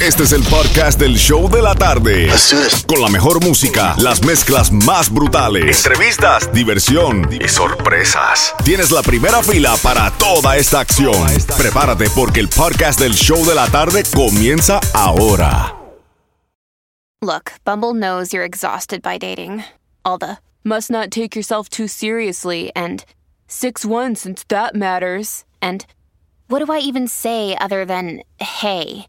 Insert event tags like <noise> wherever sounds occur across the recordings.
Este es el podcast del show de la tarde. Con la mejor música, las mezclas más brutales, entrevistas, diversión y sorpresas. Tienes la primera fila para toda esta acción. Prepárate porque el podcast del show de la tarde comienza ahora. Look, Bumble knows you're exhausted by dating. All the must not take yourself too seriously and 6 1 since that matters. And what do I even say other than hey?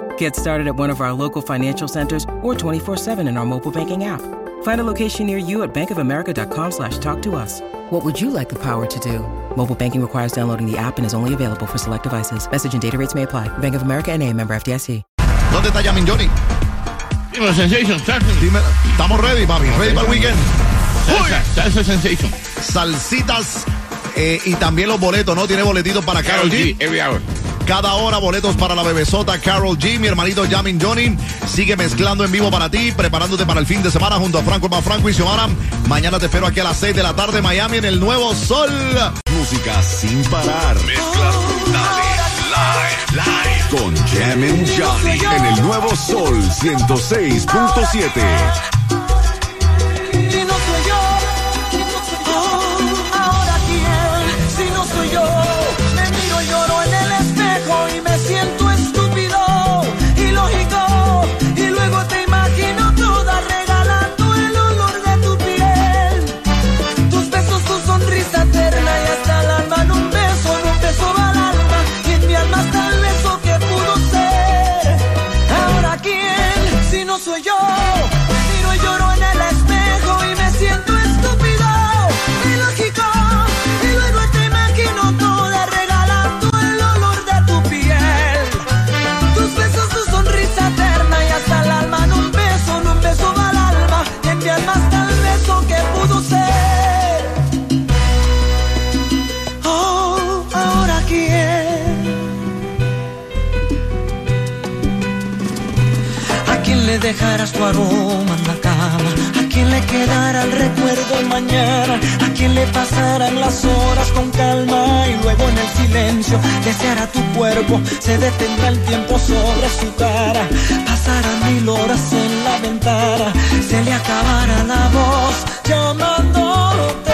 Get started at one of our local financial centers or 24-7 in our mobile banking app. Find a location near you at bankofamerica.com slash talk to us. What would you like the power to do? Mobile banking requires downloading the app and is only available for select devices. Message and data rates may apply. Bank of America and a member FDIC. ¿Dónde está Yamin Johnny? Dímelo, Sensation, Sensation. Dime, estamos ready, papi. Ready para el weekend. Salsa Sensation. Salsitas eh, y también los boletos, ¿no? Tiene boletitos para Carol Carol G. G, every hour. Cada hora boletos para la bebesota Carol G. Mi hermanito Yamin Johnny sigue mezclando en vivo para ti, preparándote para el fin de semana junto a Franco más Franco y Xiomara. Mañana te espero aquí a las 6 de la tarde, Miami, en el Nuevo Sol. Música sin parar. Mezclas brutales. Live, live. Con Jam and Johnny. En el Nuevo Sol 106.7. no dejarás tu aroma en la cama? ¿A quién le quedará el recuerdo mañana? ¿A quién le pasarán las horas con calma? Y luego en el silencio deseará tu cuerpo, se detendrá el tiempo sobre su cara. Pasarán mil horas en la ventana, se le acabará la voz llamándote.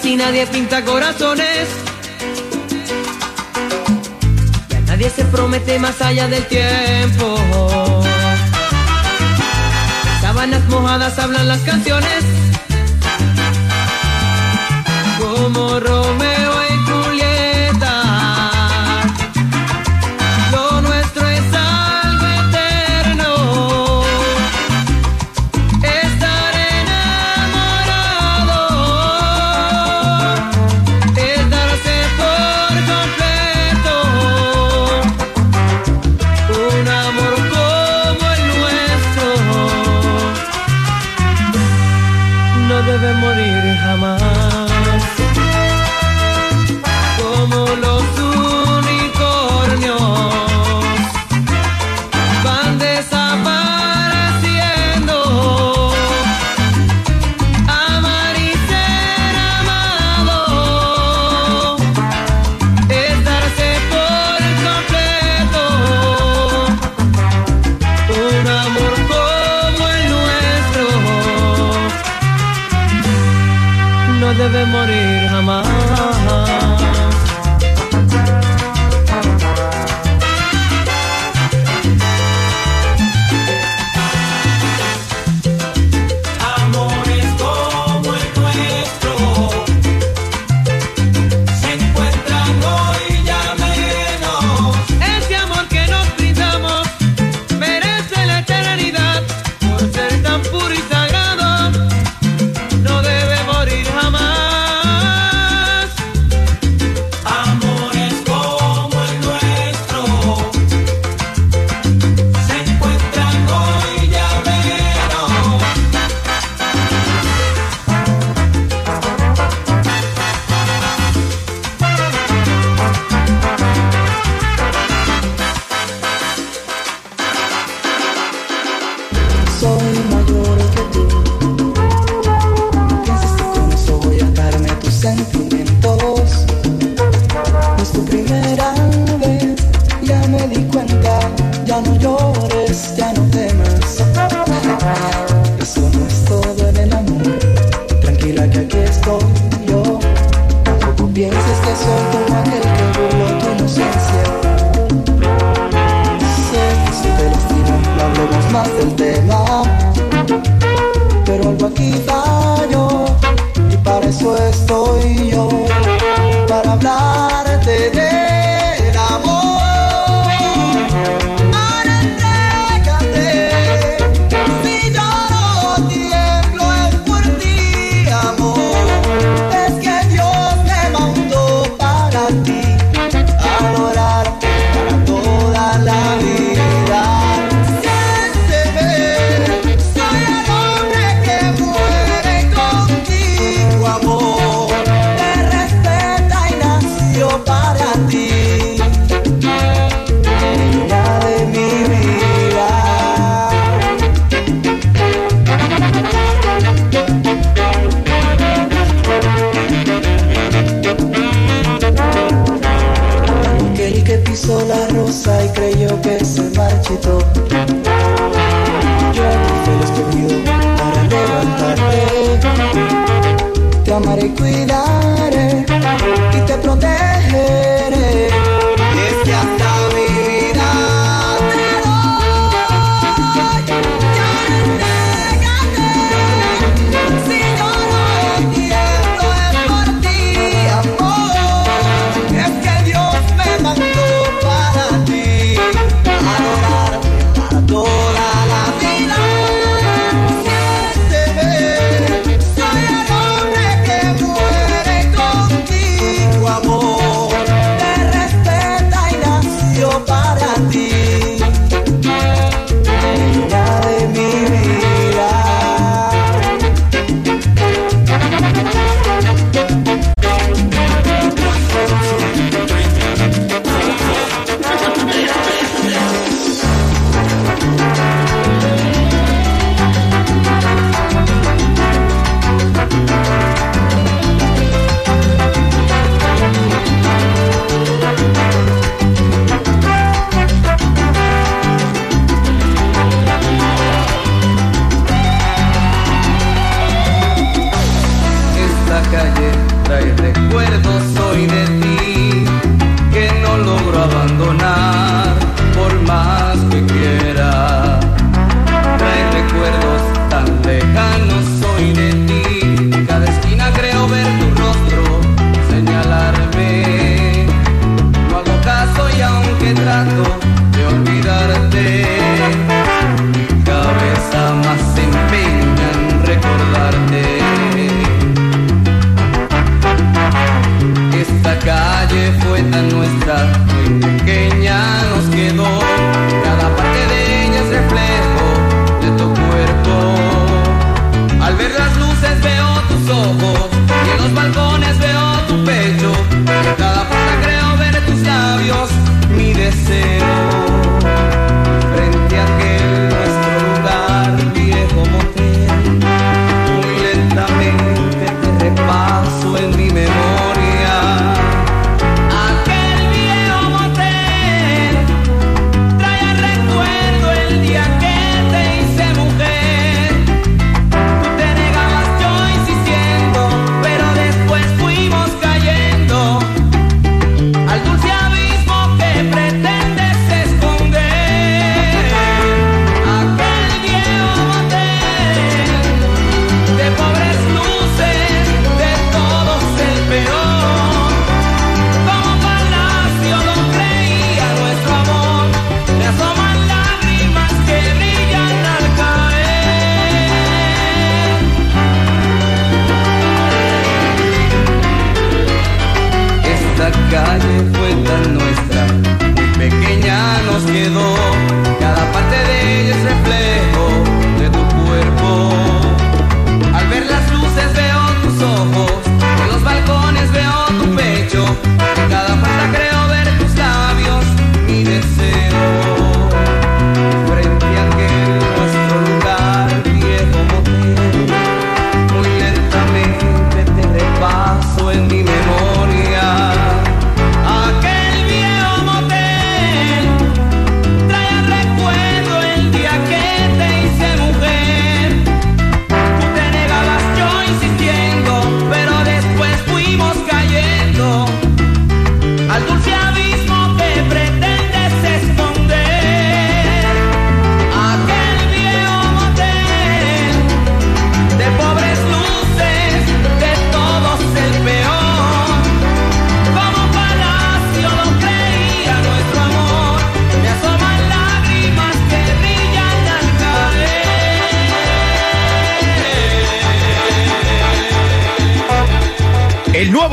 casi nadie pinta corazones. Y a nadie se promete más allá del tiempo. Las mojadas hablan las canciones. Como Romeo.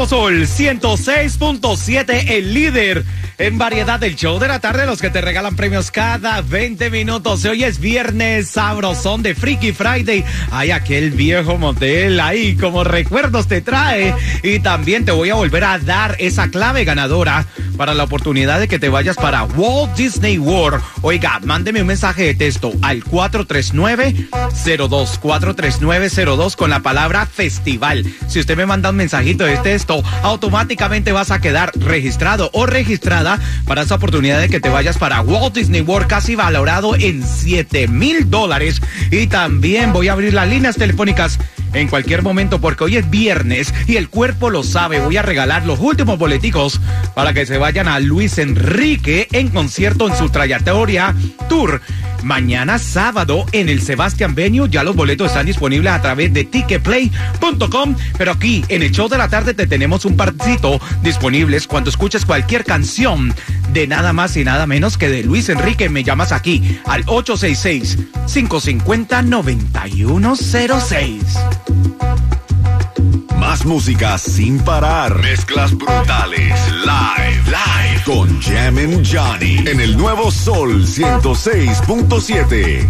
Sol 106.7, el líder en variedad del show de la tarde, los que te regalan premios cada 20 minutos. Hoy es viernes sabrosón de Freaky Friday. Hay aquel viejo motel ahí como recuerdos te trae. Y también te voy a volver a dar esa clave ganadora para la oportunidad de que te vayas para Walt Disney World. Oiga, mándeme un mensaje de texto al 439-02, 43902 con la palabra festival. Si usted me manda un mensajito de texto, automáticamente vas a quedar registrado o registrada para esa oportunidad de que te vayas para Walt Disney World, casi valorado en 7 mil dólares. Y también voy a abrir las líneas telefónicas en cualquier momento porque hoy es viernes y el cuerpo lo sabe. Voy a regalar los últimos boleticos para que se vayan a Luis Enrique en concierto en su trayectoria tour. Mañana sábado en el Sebastian Venue ya los boletos están disponibles a través de ticketplay.com, pero aquí en el show de la tarde te tenemos un partidito disponibles cuando escuches cualquier canción de nada más y nada menos que de Luis Enrique. Me llamas aquí al 866 550 9106. Más música sin parar. Mezclas brutales. Live. Live. Con Jammin' Johnny. En el nuevo Sol 106.7.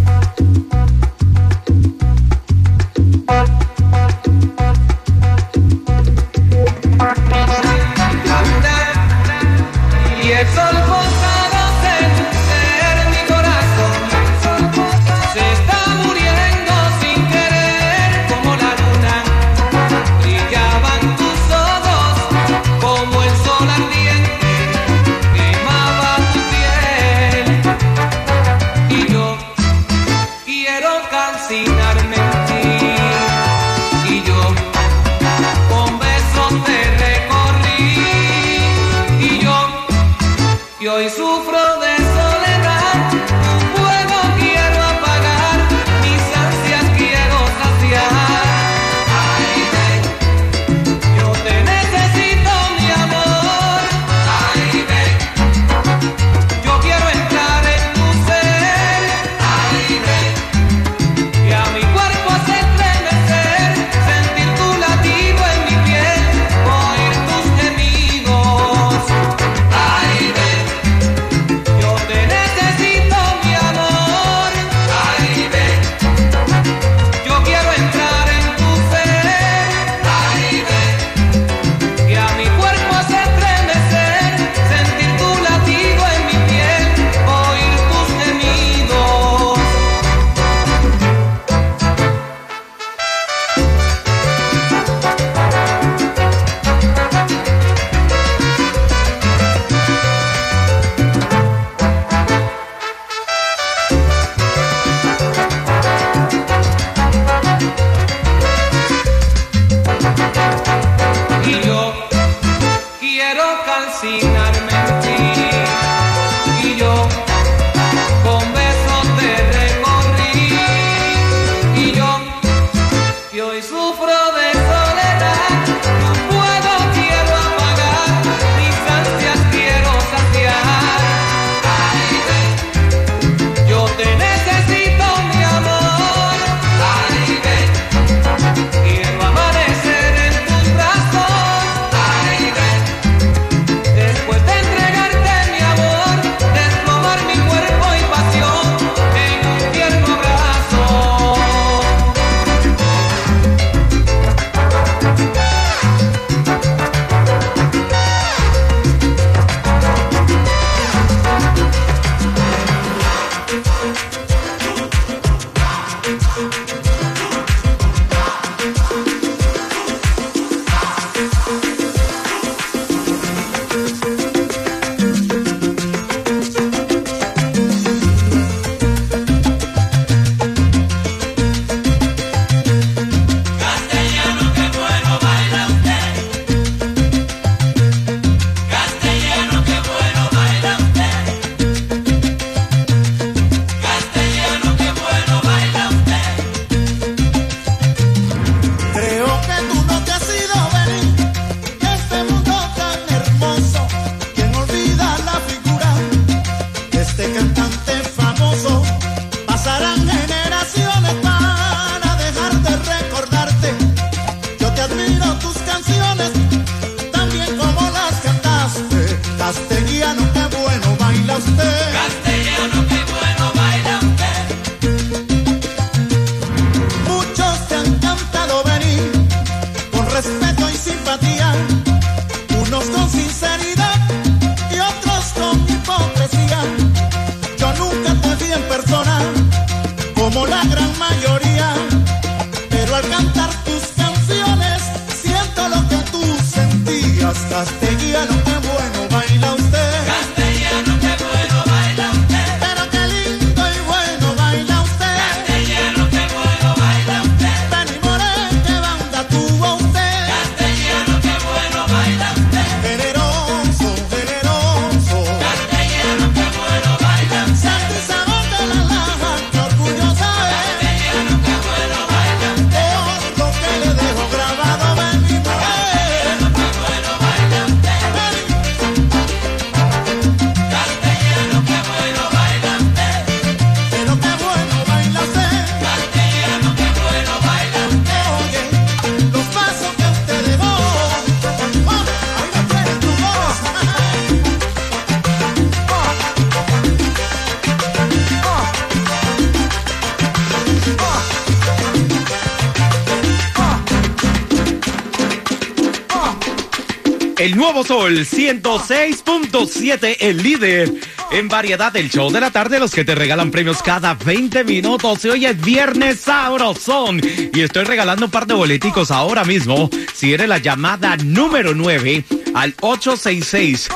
Y el El nuevo Sol 106.7, el líder en variedad del show de la tarde, los que te regalan premios cada 20 minutos. Hoy es viernes sabrosón y estoy regalando un par de boleticos ahora mismo. Si eres la llamada número 9 al 866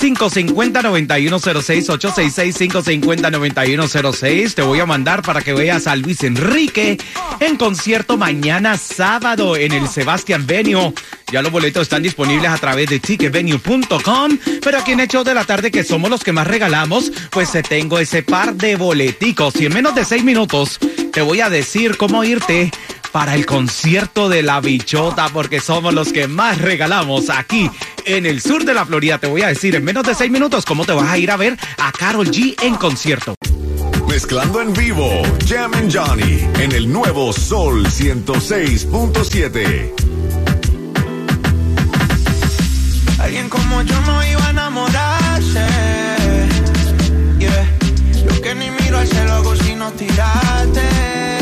550-9106, 866-550-9106. Te voy a mandar para que veas a Luis Enrique en concierto mañana sábado en el Sebastián Venue. Ya los boletos están disponibles a través de ticketvenue.com. Pero aquí en Hecho de la Tarde, que somos los que más regalamos, pues te tengo ese par de boleticos. Y en menos de seis minutos te voy a decir cómo irte para el concierto de la bichota, porque somos los que más regalamos aquí en el sur de la Florida. Te voy a decir en menos de seis minutos cómo te vas a ir a ver a Carol G en concierto. Mezclando en vivo, Jam and Johnny en el nuevo Sol 106.7. Alguien como yo no iba a enamorarse. Yeah. Yo que ni miro al cielo hago sino tirarte.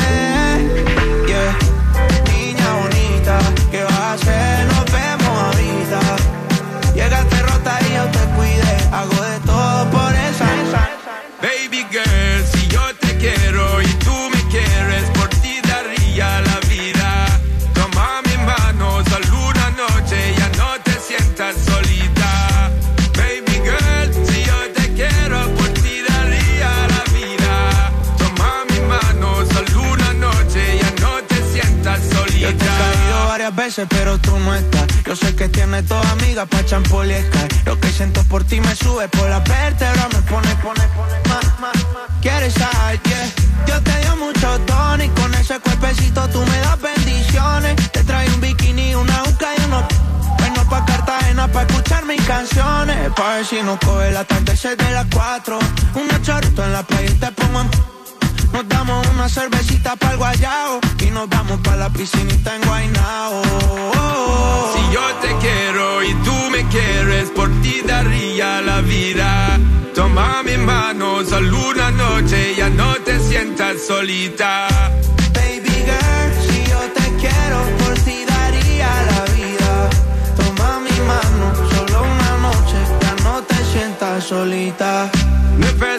Yo sé que tienes toda amiga pa' champol y Sky. Lo que siento por ti me sube por la vértebra, me pone, pone, pone más, más, más. Quieres saber, yeah. Yo te dio mucho tono y con ese cuerpecito tú me das bendiciones. Te trae un bikini, una uca y unos... Vengo pa' Cartagena pa' escuchar mis canciones. Pa' ver si nos coge el atardecer de las cuatro. Un chorrito en la playa y te pongo en... Nos damos una cervecita para el guayao y nos vamos para la piscinita en Guaynao. Si yo te quiero y tú me quieres, por ti daría la vida. Toma mi mano, solo una noche, ya no te sientas solita. Baby girl, si yo te quiero, por ti daría la vida. Toma mi mano, solo una noche, ya no te sientas solita.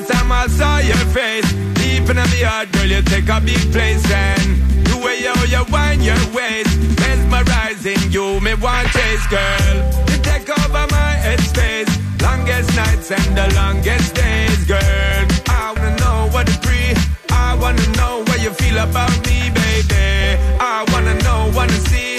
Time I saw your face, deep in my heart, girl, you take a big place and the way you, you wind your waist, mesmerizing you, me want chase, girl. You take over my headspace, longest nights and the longest days, girl. I wanna know what it free, I wanna know what you feel about me, baby. I wanna know, wanna see,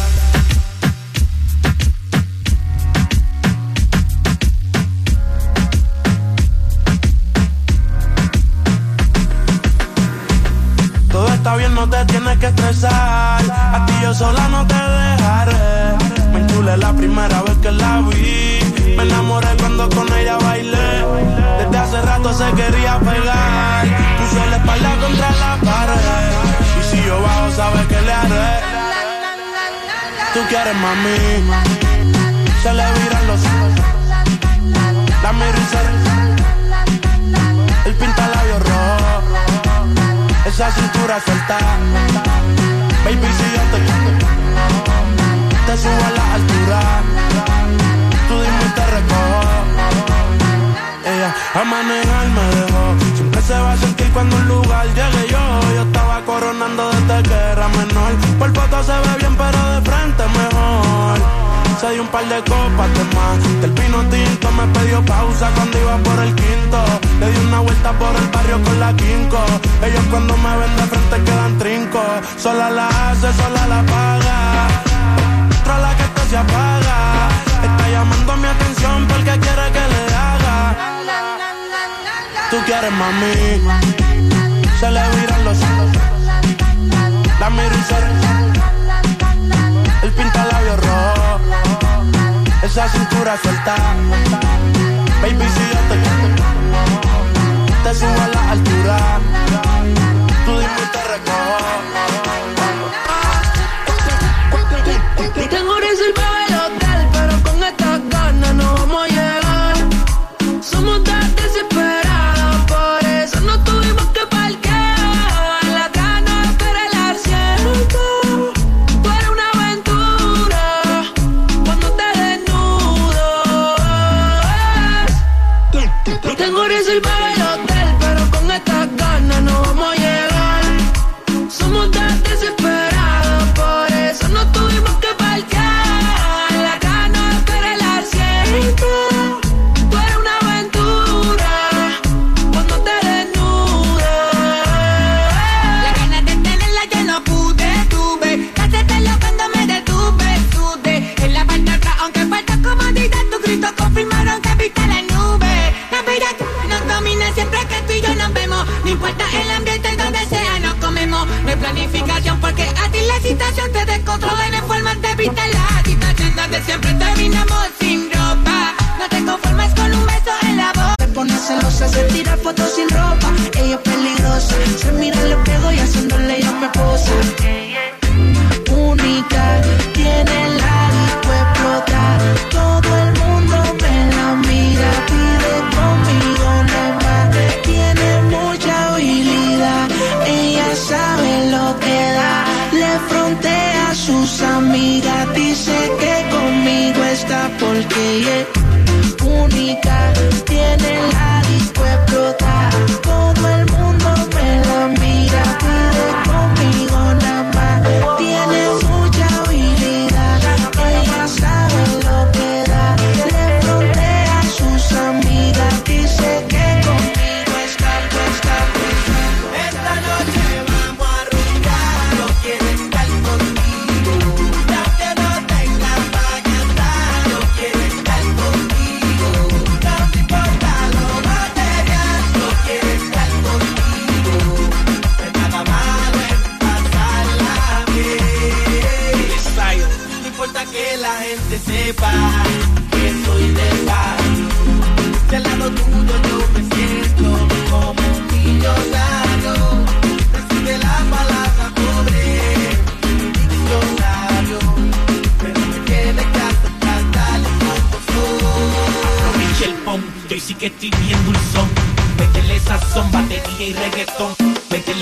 sola no te dejaré. Me enchulé la primera vez que la vi. Me enamoré cuando con ella bailé. Desde hace rato se quería pegar. Puse la espalda contra la pared. Y si yo bajo, sabes que le haré. Tú quieres mami. Se le viran los ojos. Dame risa. El pinta labios rojo. Esa cintura suelta te subo a la altura. Tú dime te recojo. Ella a manejar me dejó. Siempre se va a sentir cuando un lugar llegue yo. Yo estaba coronando desde que era menor. Por foto se ve bien, pero de frente mejor. Se dio un par de copas de más. Del pino tinto me pidió pausa cuando iba por el quinto. Le di una vuelta por el barrio con la quinco. Ellos cuando me ven de frente quedan trinco. Sola la hace, sola la paga. La que esto se apaga. Está llamando mi atención porque quiere que le haga. Tú quieres mami. Se le viran los ojos. Y se El pinta labios rojo. Esa cintura suelta. Baby, si yo te te subo a la altura. Tú dime y te recojo.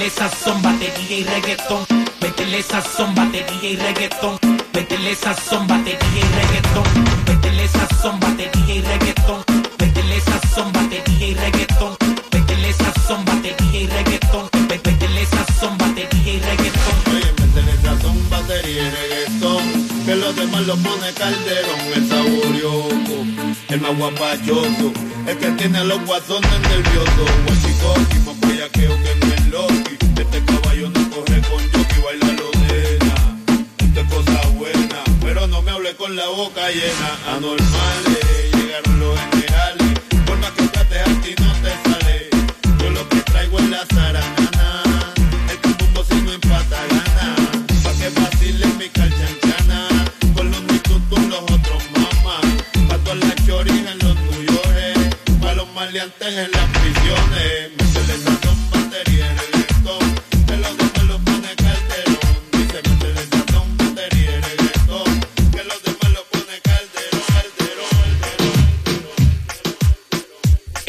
Métele sazón, batería y reggaetón. Métele sazón, batería y reggaetón. Métele sazón, batería y reggaetón. Métele sazón, batería y reggaetón. Métele sazón, batería y reggaetón. Métele sazón, batería y reggaetón. Métele sazón, batería y reggaetón. Oye, métele sazón, batería y reggaetón. Que los demás lo pone calderón, el saborioco, el más guapachoso, el que tiene a los guasones nerviosos. Guachicoqui, más que no boca llena. Anormales, llegaron los generales. Por más que trates a ti no te sale. Yo lo que traigo es la zaranana. Que mundo si no empata gana. Pa' que vacile mi calchanchana. Con los mitutos los otros mamás. Pa' todas las choris en los York. Pa' los maleantes en las prisiones.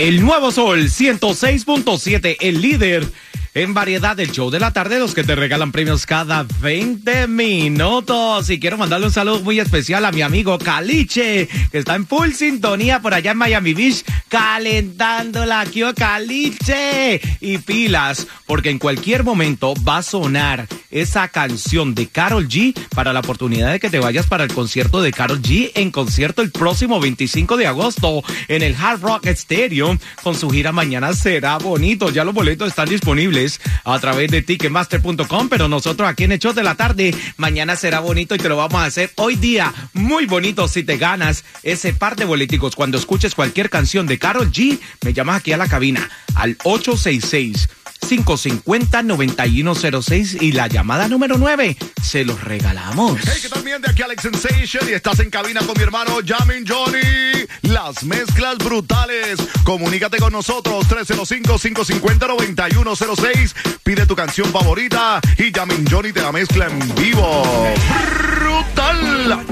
El nuevo Sol 106.7, el líder en variedad del show de la tarde, los que te regalan premios cada 20 minutos. Y quiero mandarle un saludo muy especial a mi amigo Caliche, que está en full sintonía por allá en Miami Beach, calentando la Kio Caliche. Y pilas, porque en cualquier momento va a sonar esa canción de Carol G para la oportunidad de que te vayas para el concierto de Carol G en concierto el próximo 25 de agosto en el Hard Rock Stadium con su gira Mañana será bonito. Ya los boletos están disponibles a través de ticketmaster.com, pero nosotros aquí en Hechos de la Tarde, mañana será bonito y te lo vamos a hacer hoy día muy bonito si te ganas ese par de boleticos. Cuando escuches cualquier canción de Carol G, me llamas aquí a la cabina al 866 550-9106 y la llamada número 9 se los regalamos. Hey, que también de aquí Alex Sensation y estás en cabina con mi hermano Jamin Johnny. Las mezclas brutales. Comunícate con nosotros 305-550-9106. Pide tu canción favorita y Jamin Johnny te la mezcla en vivo. Brutal.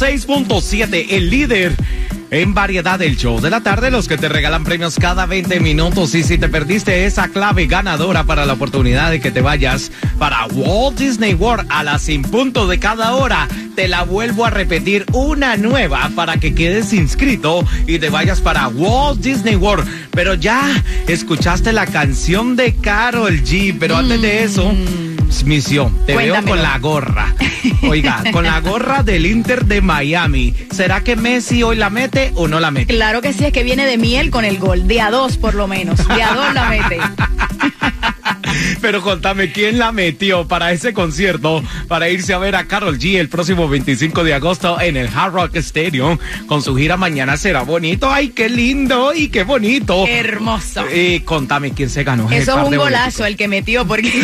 106.7, el líder en variedad del show de la tarde, los que te regalan premios cada 20 minutos. Y si te perdiste esa clave ganadora para la oportunidad de que te vayas para Walt Disney World a las sin punto de cada hora, te la vuelvo a repetir una nueva para que quedes inscrito y te vayas para Walt Disney World. Pero ya escuchaste la canción de Carol G, pero antes de eso misión. Te veo con la gorra. Oiga, con la gorra del Inter de Miami. ¿Será que Messi hoy la mete o no la mete? Claro que sí, es que viene de miel con el gol, de a dos por lo menos, de a dos la mete. <laughs> <laughs> Pero contame, ¿quién la metió para ese concierto? Para irse a ver a Carol G el próximo 25 de agosto en el Hard Rock Stadium con su gira Mañana será bonito. ¡Ay, qué lindo! ¡Y qué bonito! Hermoso. Y contame, ¿quién se ganó? Eso es un golazo el que metió porque,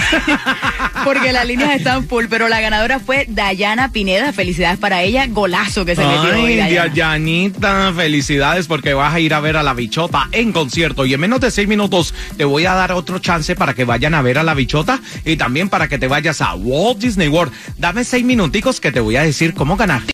<laughs> porque las líneas están full, pero la ganadora fue Dayana Pineda. Felicidades para ella, golazo que se metió hoy, Ay, Dayana. Dayanita, felicidades porque vas a ir a ver a la bichota en concierto y en menos de seis minutos te voy a dar otro chance para que vayan a ver a la bichota y también para que te vayas a Walt Disney World. Dame seis minuticos que te voy a decir cómo ganar.